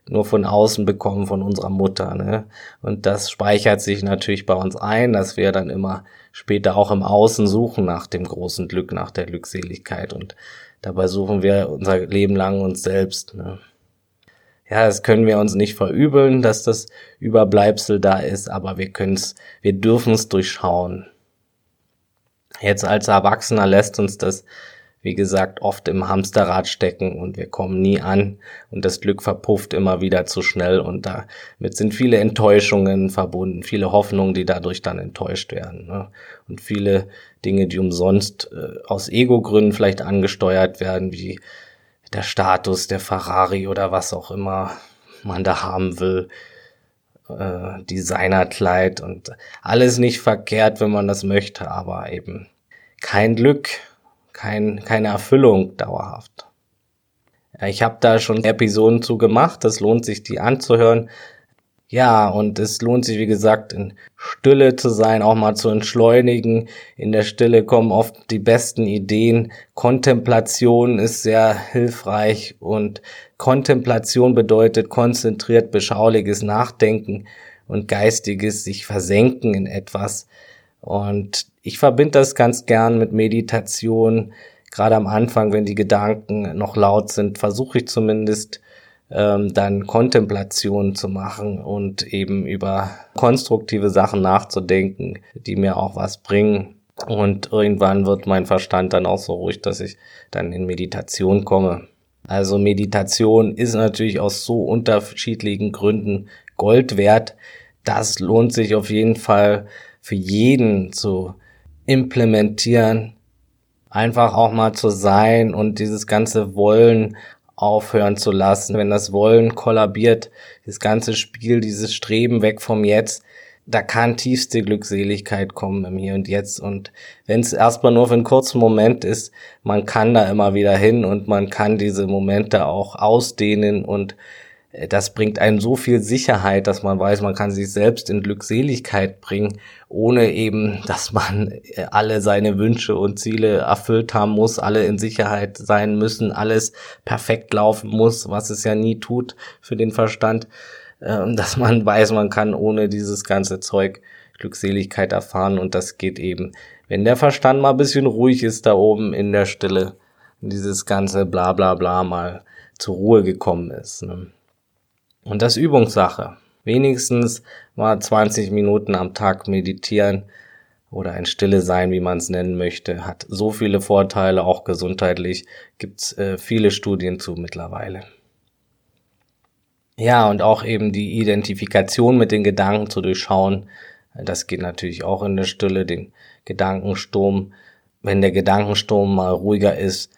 nur von außen bekommen von unserer Mutter. Ne? Und das speichert sich natürlich bei uns ein, dass wir dann immer später auch im Außen suchen nach dem großen Glück, nach der Glückseligkeit. Und dabei suchen wir unser Leben lang uns selbst. Ne? Ja, das können wir uns nicht verübeln, dass das Überbleibsel da ist, aber wir können es, wir dürfen es durchschauen. Jetzt als Erwachsener lässt uns das wie gesagt, oft im Hamsterrad stecken und wir kommen nie an und das Glück verpufft immer wieder zu schnell und damit sind viele Enttäuschungen verbunden, viele Hoffnungen, die dadurch dann enttäuscht werden ne? und viele Dinge, die umsonst äh, aus Ego-Gründen vielleicht angesteuert werden, wie der Status, der Ferrari oder was auch immer man da haben will. Äh, Designerkleid und alles nicht verkehrt, wenn man das möchte, aber eben kein Glück kein, keine Erfüllung dauerhaft. Ich habe da schon Episoden zu gemacht, das lohnt sich, die anzuhören. Ja, und es lohnt sich, wie gesagt, in Stille zu sein, auch mal zu entschleunigen. In der Stille kommen oft die besten Ideen. Kontemplation ist sehr hilfreich und Kontemplation bedeutet konzentriert, beschauliches Nachdenken und geistiges sich versenken in etwas. Und ich verbinde das ganz gern mit Meditation. Gerade am Anfang, wenn die Gedanken noch laut sind, versuche ich zumindest ähm, dann Kontemplation zu machen und eben über konstruktive Sachen nachzudenken, die mir auch was bringen. Und irgendwann wird mein Verstand dann auch so ruhig, dass ich dann in Meditation komme. Also Meditation ist natürlich aus so unterschiedlichen Gründen Gold wert. Das lohnt sich auf jeden Fall für jeden zu implementieren, einfach auch mal zu sein und dieses ganze Wollen aufhören zu lassen. Wenn das Wollen kollabiert, das ganze Spiel, dieses Streben weg vom Jetzt, da kann tiefste Glückseligkeit kommen im Hier und Jetzt. Und wenn es erstmal nur für einen kurzen Moment ist, man kann da immer wieder hin und man kann diese Momente auch ausdehnen und das bringt einem so viel Sicherheit, dass man weiß, man kann sich selbst in Glückseligkeit bringen, ohne eben, dass man äh, alle seine Wünsche und Ziele erfüllt haben muss, alle in Sicherheit sein müssen, alles perfekt laufen muss, was es ja nie tut für den Verstand, ähm, dass man weiß, man kann ohne dieses ganze Zeug Glückseligkeit erfahren und das geht eben, wenn der Verstand mal ein bisschen ruhig ist da oben in der Stille, dieses ganze bla bla bla mal zur Ruhe gekommen ist. Ne? Und das Übungssache. Wenigstens mal 20 Minuten am Tag meditieren oder ein Stille sein, wie man es nennen möchte, hat so viele Vorteile, auch gesundheitlich gibt's äh, viele Studien zu mittlerweile. Ja, und auch eben die Identifikation mit den Gedanken zu durchschauen, das geht natürlich auch in der Stille, den Gedankensturm. Wenn der Gedankensturm mal ruhiger ist,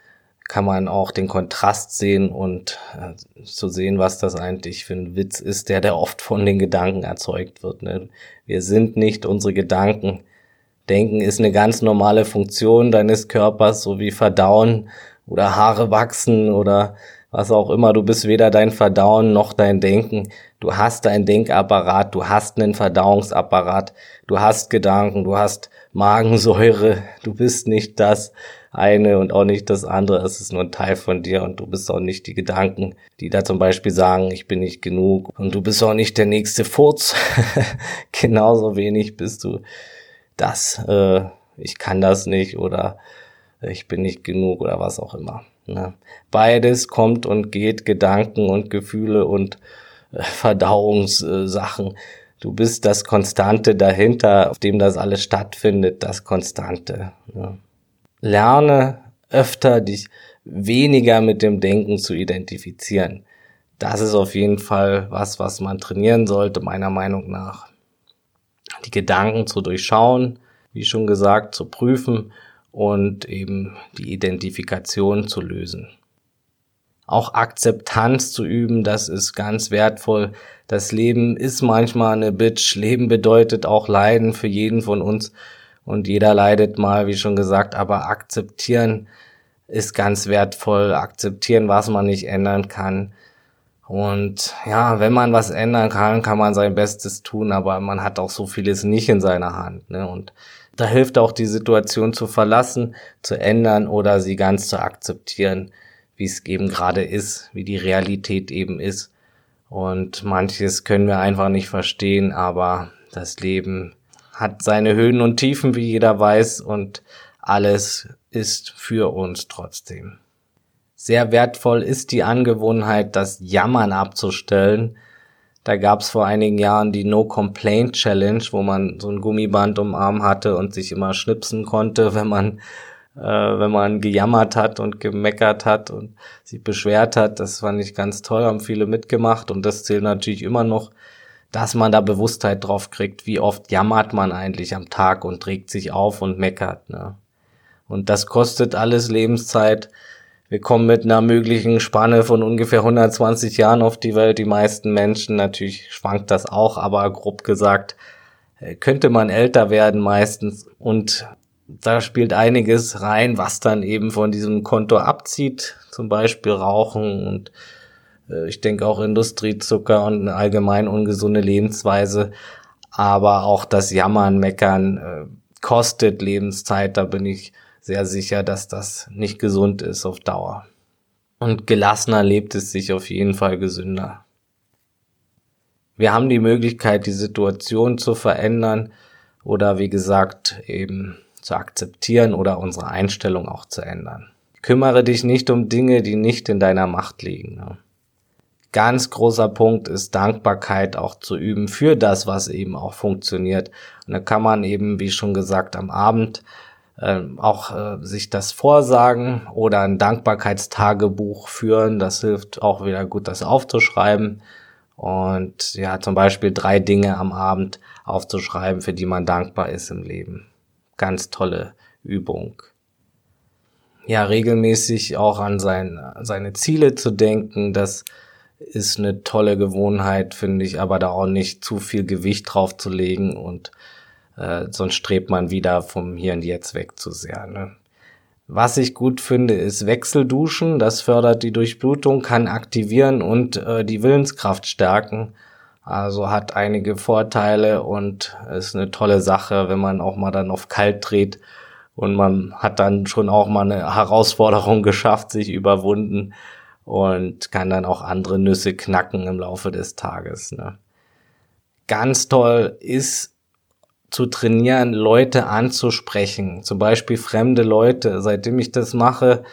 kann man auch den Kontrast sehen und äh, zu sehen, was das eigentlich für ein Witz ist, der der oft von den Gedanken erzeugt wird. Ne? Wir sind nicht unsere Gedanken. Denken ist eine ganz normale Funktion deines Körpers, so wie Verdauen oder Haare wachsen oder was auch immer. Du bist weder dein Verdauen noch dein Denken. Du hast dein Denkapparat, du hast einen Verdauungsapparat, du hast Gedanken, du hast Magensäure, du bist nicht das eine und auch nicht das andere. Es ist nur ein Teil von dir und du bist auch nicht die Gedanken, die da zum Beispiel sagen, ich bin nicht genug und du bist auch nicht der nächste Furz. [laughs] Genauso wenig bist du das, äh, ich kann das nicht oder ich bin nicht genug oder was auch immer. Ne? Beides kommt und geht, Gedanken und Gefühle und äh, Verdauungssachen. Du bist das Konstante dahinter, auf dem das alles stattfindet, das Konstante. Ne? Lerne öfter dich weniger mit dem Denken zu identifizieren. Das ist auf jeden Fall was, was man trainieren sollte, meiner Meinung nach. Die Gedanken zu durchschauen, wie schon gesagt, zu prüfen und eben die Identifikation zu lösen. Auch Akzeptanz zu üben, das ist ganz wertvoll. Das Leben ist manchmal eine Bitch. Leben bedeutet auch Leiden für jeden von uns. Und jeder leidet mal, wie schon gesagt, aber akzeptieren ist ganz wertvoll. Akzeptieren, was man nicht ändern kann. Und ja, wenn man was ändern kann, kann man sein Bestes tun, aber man hat auch so vieles nicht in seiner Hand. Ne? Und da hilft auch die Situation zu verlassen, zu ändern oder sie ganz zu akzeptieren, wie es eben gerade ist, wie die Realität eben ist. Und manches können wir einfach nicht verstehen, aber das Leben hat seine Höhen und Tiefen, wie jeder weiß, und alles ist für uns trotzdem. Sehr wertvoll ist die Angewohnheit, das Jammern abzustellen, da gab es vor einigen Jahren die No Complaint Challenge, wo man so ein Gummiband um Arm hatte und sich immer schnipsen konnte, [laughs] wenn man äh, wenn man gejammert hat und gemeckert hat und sich beschwert hat. Das fand ich ganz toll, haben viele mitgemacht und das zählt natürlich immer noch, dass man da Bewusstheit drauf kriegt, wie oft jammert man eigentlich am Tag und trägt sich auf und meckert. Ne? Und das kostet alles Lebenszeit wir kommen mit einer möglichen Spanne von ungefähr 120 Jahren auf die Welt. Die meisten Menschen, natürlich schwankt das auch, aber grob gesagt, äh, könnte man älter werden meistens. Und da spielt einiges rein, was dann eben von diesem Konto abzieht. Zum Beispiel Rauchen und ich denke auch Industriezucker und eine allgemein ungesunde Lebensweise. Aber auch das Jammern, Meckern äh, kostet Lebenszeit. Da bin ich sehr sicher, dass das nicht gesund ist auf Dauer. Und gelassener lebt es sich auf jeden Fall gesünder. Wir haben die Möglichkeit, die Situation zu verändern oder wie gesagt eben zu akzeptieren oder unsere Einstellung auch zu ändern. Kümmere dich nicht um Dinge, die nicht in deiner Macht liegen. Ganz großer Punkt ist Dankbarkeit auch zu üben für das, was eben auch funktioniert. Und da kann man eben, wie schon gesagt, am Abend ähm, auch äh, sich das vorsagen oder ein Dankbarkeitstagebuch führen. Das hilft auch wieder gut, das aufzuschreiben. Und ja, zum Beispiel drei Dinge am Abend aufzuschreiben, für die man dankbar ist im Leben. Ganz tolle Übung. Ja, regelmäßig auch an sein, seine Ziele zu denken, das ist eine tolle Gewohnheit, finde ich, aber da auch nicht zu viel Gewicht drauf zu legen und äh, sonst strebt man wieder vom Hier und Jetzt weg zu sehr. Ne? Was ich gut finde, ist Wechselduschen. Das fördert die Durchblutung, kann aktivieren und äh, die Willenskraft stärken. Also hat einige Vorteile und ist eine tolle Sache, wenn man auch mal dann auf kalt dreht und man hat dann schon auch mal eine Herausforderung [laughs] geschafft, sich überwunden und kann dann auch andere Nüsse knacken im Laufe des Tages. Ne? Ganz toll ist zu trainieren, Leute anzusprechen, zum Beispiel fremde Leute. Seitdem ich das mache,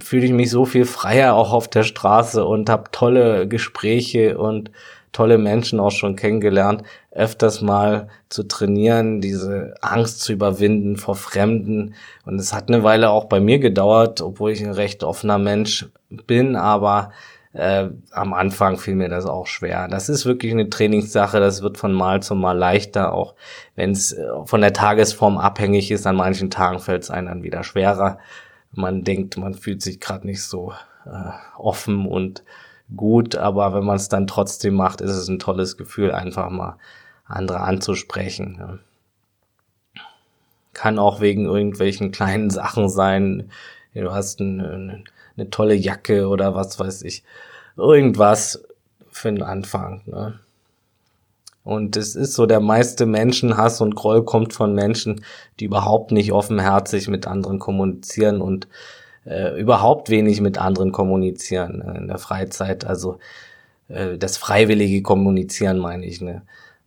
fühle ich mich so viel freier auch auf der Straße und habe tolle Gespräche und tolle Menschen auch schon kennengelernt, öfters mal zu trainieren, diese Angst zu überwinden vor Fremden. Und es hat eine Weile auch bei mir gedauert, obwohl ich ein recht offener Mensch bin, aber äh, am Anfang fiel mir das auch schwer. Das ist wirklich eine Trainingssache, das wird von Mal zu Mal leichter, auch wenn es äh, von der Tagesform abhängig ist. An manchen Tagen fällt es einem dann wieder schwerer. Man denkt, man fühlt sich gerade nicht so äh, offen und gut, aber wenn man es dann trotzdem macht, ist es ein tolles Gefühl, einfach mal andere anzusprechen. Ja. Kann auch wegen irgendwelchen [laughs] kleinen Sachen sein. Du hast ein, eine tolle Jacke oder was weiß ich. Irgendwas für den Anfang. Ne? Und es ist so, der meiste Menschenhass und Groll kommt von Menschen, die überhaupt nicht offenherzig mit anderen kommunizieren und äh, überhaupt wenig mit anderen kommunizieren äh, in der Freizeit. Also äh, das freiwillige Kommunizieren meine ich. Ne?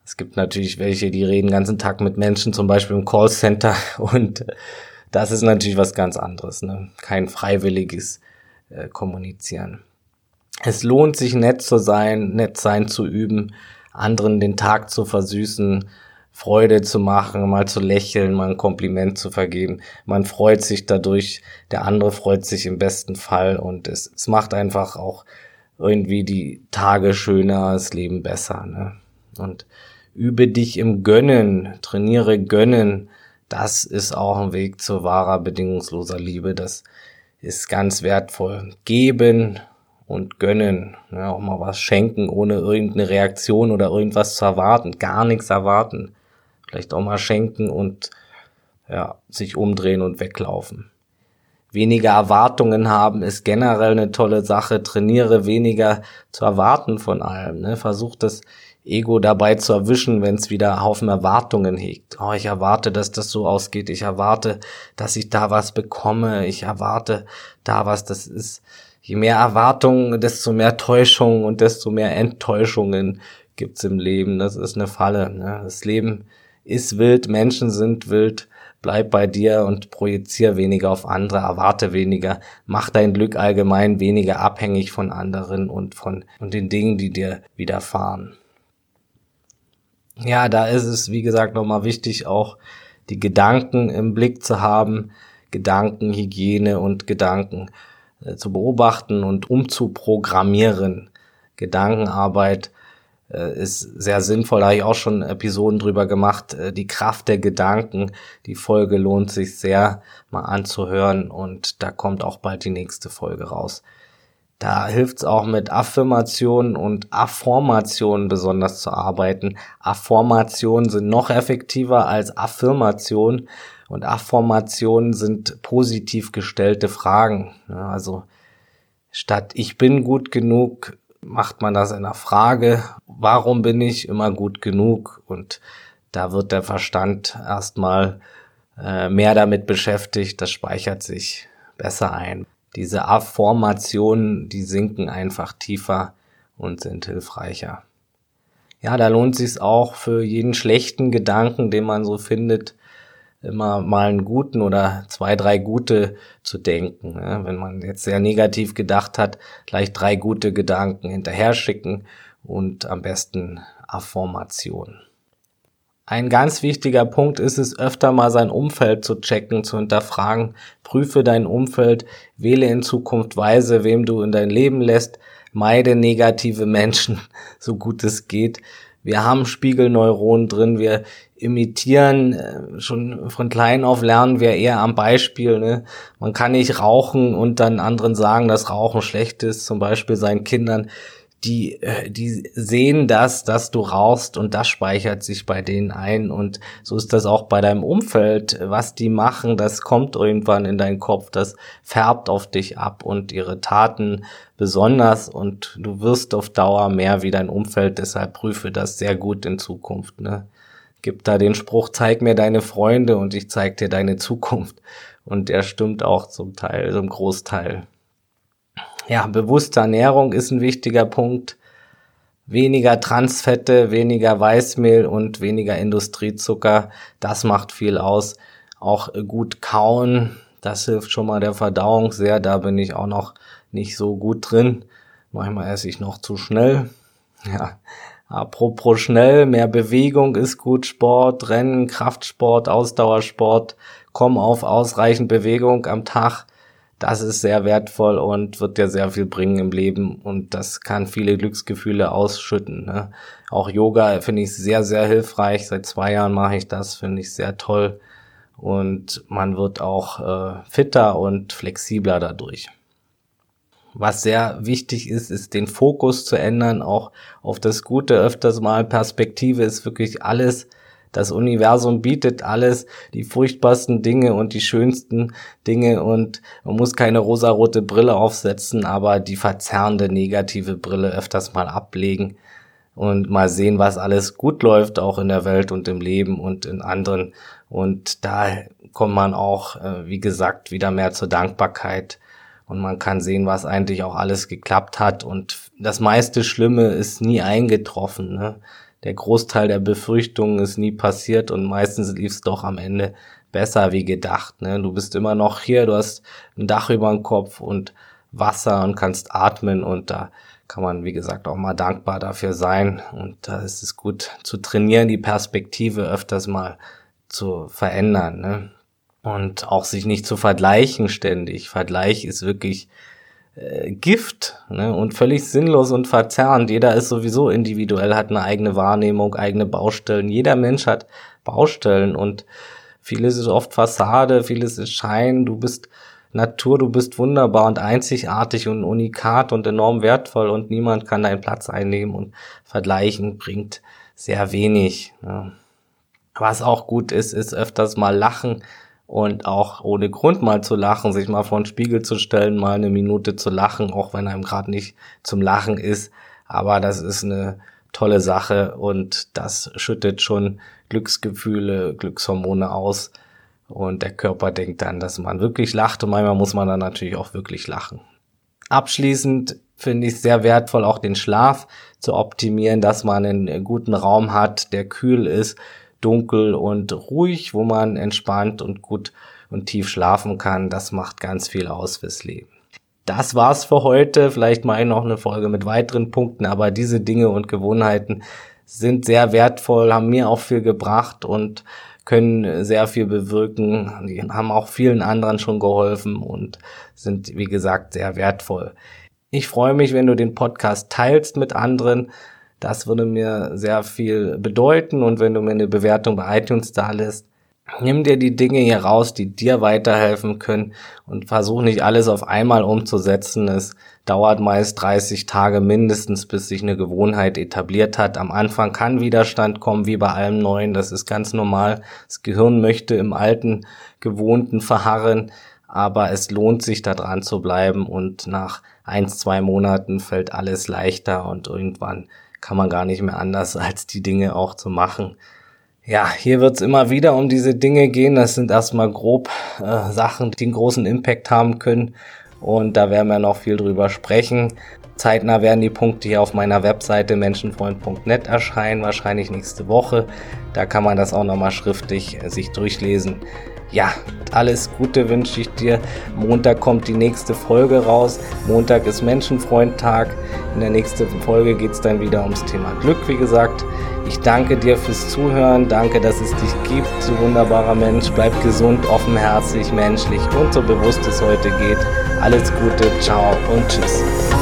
Es gibt natürlich welche, die reden den ganzen Tag mit Menschen, zum Beispiel im Callcenter [laughs] und das ist natürlich was ganz anderes. Ne? Kein freiwilliges äh, Kommunizieren. Es lohnt sich, nett zu sein, nett sein zu üben anderen den Tag zu versüßen, Freude zu machen, mal zu lächeln, mal ein Kompliment zu vergeben. Man freut sich dadurch, der andere freut sich im besten Fall und es, es macht einfach auch irgendwie die Tage schöner, das Leben besser. Ne? Und übe dich im Gönnen, trainiere Gönnen. Das ist auch ein Weg zu wahrer, bedingungsloser Liebe. Das ist ganz wertvoll. Geben und gönnen, ja, auch mal was schenken, ohne irgendeine Reaktion oder irgendwas zu erwarten, gar nichts erwarten. Vielleicht auch mal schenken und ja, sich umdrehen und weglaufen. Weniger Erwartungen haben ist generell eine tolle Sache. Trainiere weniger zu erwarten von allem. Ne? Versuch das Ego dabei zu erwischen, wenn es wieder Haufen Erwartungen hegt. Oh, ich erwarte, dass das so ausgeht. Ich erwarte, dass ich da was bekomme. Ich erwarte da was. Das ist je mehr Erwartungen, desto mehr Täuschungen und desto mehr Enttäuschungen gibt's im Leben. Das ist eine Falle. Ne? Das Leben ist wild, Menschen sind wild. Bleib bei dir und projizier weniger auf andere, erwarte weniger, mach dein Glück allgemein weniger abhängig von anderen und von und den Dingen, die dir widerfahren. Ja, da ist es, wie gesagt, nochmal wichtig, auch die Gedanken im Blick zu haben, Gedankenhygiene und Gedanken äh, zu beobachten und umzuprogrammieren. Gedankenarbeit ist sehr sinnvoll, da habe ich auch schon Episoden drüber gemacht. Äh, die Kraft der Gedanken, die Folge lohnt sich sehr mal anzuhören und da kommt auch bald die nächste Folge raus. Da hilft es auch mit Affirmationen und Affirmationen besonders zu arbeiten. Affirmationen sind noch effektiver als Affirmationen und Affirmationen sind positiv gestellte Fragen. Also statt ich bin gut genug, macht man das in einer Frage, warum bin ich immer gut genug? Und da wird der Verstand erstmal äh, mehr damit beschäftigt, das speichert sich besser ein. Diese Affirmationen, die sinken einfach tiefer und sind hilfreicher. Ja, da lohnt sich auch für jeden schlechten Gedanken, den man so findet, immer mal einen guten oder zwei, drei gute zu denken. Ja, wenn man jetzt sehr negativ gedacht hat, gleich drei gute Gedanken hinterher schicken und am besten Affirmation. Ein ganz wichtiger Punkt ist es, öfter mal sein Umfeld zu checken, zu hinterfragen. Prüfe dein Umfeld, wähle in Zukunft weise, wem du in dein Leben lässt, meide negative Menschen, [laughs] so gut es geht. Wir haben Spiegelneuronen drin, wir imitieren, äh, schon von klein auf lernen wir eher am Beispiel. Ne? Man kann nicht rauchen und dann anderen sagen, dass Rauchen schlecht ist, zum Beispiel seinen Kindern. Die, äh, die sehen das, dass du rauchst und das speichert sich bei denen ein und so ist das auch bei deinem Umfeld. Was die machen, das kommt irgendwann in deinen Kopf, das färbt auf dich ab und ihre Taten besonders und du wirst auf Dauer mehr wie dein Umfeld, deshalb prüfe das sehr gut in Zukunft. Ne? Gibt da den Spruch, zeig mir deine Freunde und ich zeig dir deine Zukunft. Und der stimmt auch zum Teil, zum Großteil. Ja, bewusste Ernährung ist ein wichtiger Punkt. Weniger Transfette, weniger Weißmehl und weniger Industriezucker, das macht viel aus. Auch gut kauen, das hilft schon mal der Verdauung sehr. Da bin ich auch noch nicht so gut drin. Manchmal esse ich noch zu schnell. Ja, Apropos schnell, mehr Bewegung ist gut, Sport, Rennen, Kraftsport, Ausdauersport, komm auf ausreichend Bewegung am Tag. Das ist sehr wertvoll und wird dir sehr viel bringen im Leben und das kann viele Glücksgefühle ausschütten. Ne? Auch Yoga finde ich sehr, sehr hilfreich. Seit zwei Jahren mache ich das, finde ich sehr toll und man wird auch äh, fitter und flexibler dadurch. Was sehr wichtig ist, ist den Fokus zu ändern, auch auf das Gute öfters mal. Perspektive ist wirklich alles. Das Universum bietet alles, die furchtbarsten Dinge und die schönsten Dinge und man muss keine rosarote Brille aufsetzen, aber die verzerrende negative Brille öfters mal ablegen. und mal sehen, was alles gut läuft, auch in der Welt und im Leben und in anderen. Und da kommt man auch, äh, wie gesagt, wieder mehr zur Dankbarkeit und man kann sehen, was eigentlich auch alles geklappt hat. Und das meiste Schlimme ist nie eingetroffen. Ne? Der Großteil der Befürchtungen ist nie passiert und meistens lief es doch am Ende besser wie gedacht. Ne? Du bist immer noch hier, du hast ein Dach über dem Kopf und Wasser und kannst atmen und da kann man, wie gesagt, auch mal dankbar dafür sein. Und da ist es gut zu trainieren, die Perspektive öfters mal zu verändern. Ne? Und auch sich nicht zu vergleichen ständig. Vergleich ist wirklich äh, Gift ne? und völlig sinnlos und verzerrend. Jeder ist sowieso individuell, hat eine eigene Wahrnehmung, eigene Baustellen. Jeder Mensch hat Baustellen und vieles ist oft Fassade, vieles ist Schein. Du bist Natur, du bist wunderbar und einzigartig und unikat und enorm wertvoll und niemand kann deinen Platz einnehmen und vergleichen bringt sehr wenig. Ja. Was auch gut ist, ist öfters mal lachen und auch ohne Grund mal zu lachen, sich mal vor den Spiegel zu stellen, mal eine Minute zu lachen, auch wenn einem gerade nicht zum Lachen ist. Aber das ist eine tolle Sache und das schüttet schon Glücksgefühle, Glückshormone aus und der Körper denkt dann, dass man wirklich lacht und manchmal muss man dann natürlich auch wirklich lachen. Abschließend finde ich sehr wertvoll, auch den Schlaf zu optimieren, dass man einen guten Raum hat, der kühl ist, dunkel und ruhig, wo man entspannt und gut und tief schlafen kann. Das macht ganz viel aus fürs Leben. Das war's für heute. Vielleicht ich noch eine Folge mit weiteren Punkten, aber diese Dinge und Gewohnheiten sind sehr wertvoll, haben mir auch viel gebracht und können sehr viel bewirken. Die haben auch vielen anderen schon geholfen und sind, wie gesagt, sehr wertvoll. Ich freue mich, wenn du den Podcast teilst mit anderen. Das würde mir sehr viel bedeuten und wenn du mir eine Bewertung bei iTunes da lässt, nimm dir die Dinge hier raus, die dir weiterhelfen können und versuch nicht alles auf einmal umzusetzen. Es dauert meist 30 Tage mindestens, bis sich eine Gewohnheit etabliert hat. Am Anfang kann Widerstand kommen, wie bei allem Neuen. Das ist ganz normal. Das Gehirn möchte im alten, gewohnten verharren, aber es lohnt sich, da dran zu bleiben und nach ein, zwei Monaten fällt alles leichter und irgendwann kann man gar nicht mehr anders, [laughs] als die Dinge auch zu machen. Ja, hier wird's immer wieder um diese Dinge gehen. Das sind erstmal grob äh, Sachen, die einen großen Impact haben können. Und da werden wir noch viel drüber sprechen. Zeitnah werden die Punkte hier auf meiner Webseite menschenfreund.net erscheinen, wahrscheinlich nächste Woche. Da kann man das auch nochmal schriftlich äh, sich durchlesen. Ja, alles Gute wünsche ich dir. Montag kommt die nächste Folge raus. Montag ist Menschenfreund-Tag. In der nächsten Folge geht's dann wieder ums Thema Glück, wie gesagt. Ich danke dir fürs Zuhören. Danke, dass es dich gibt, du wunderbarer Mensch. Bleib gesund, offenherzig, menschlich und so bewusst es heute geht. Alles Gute, ciao und tschüss.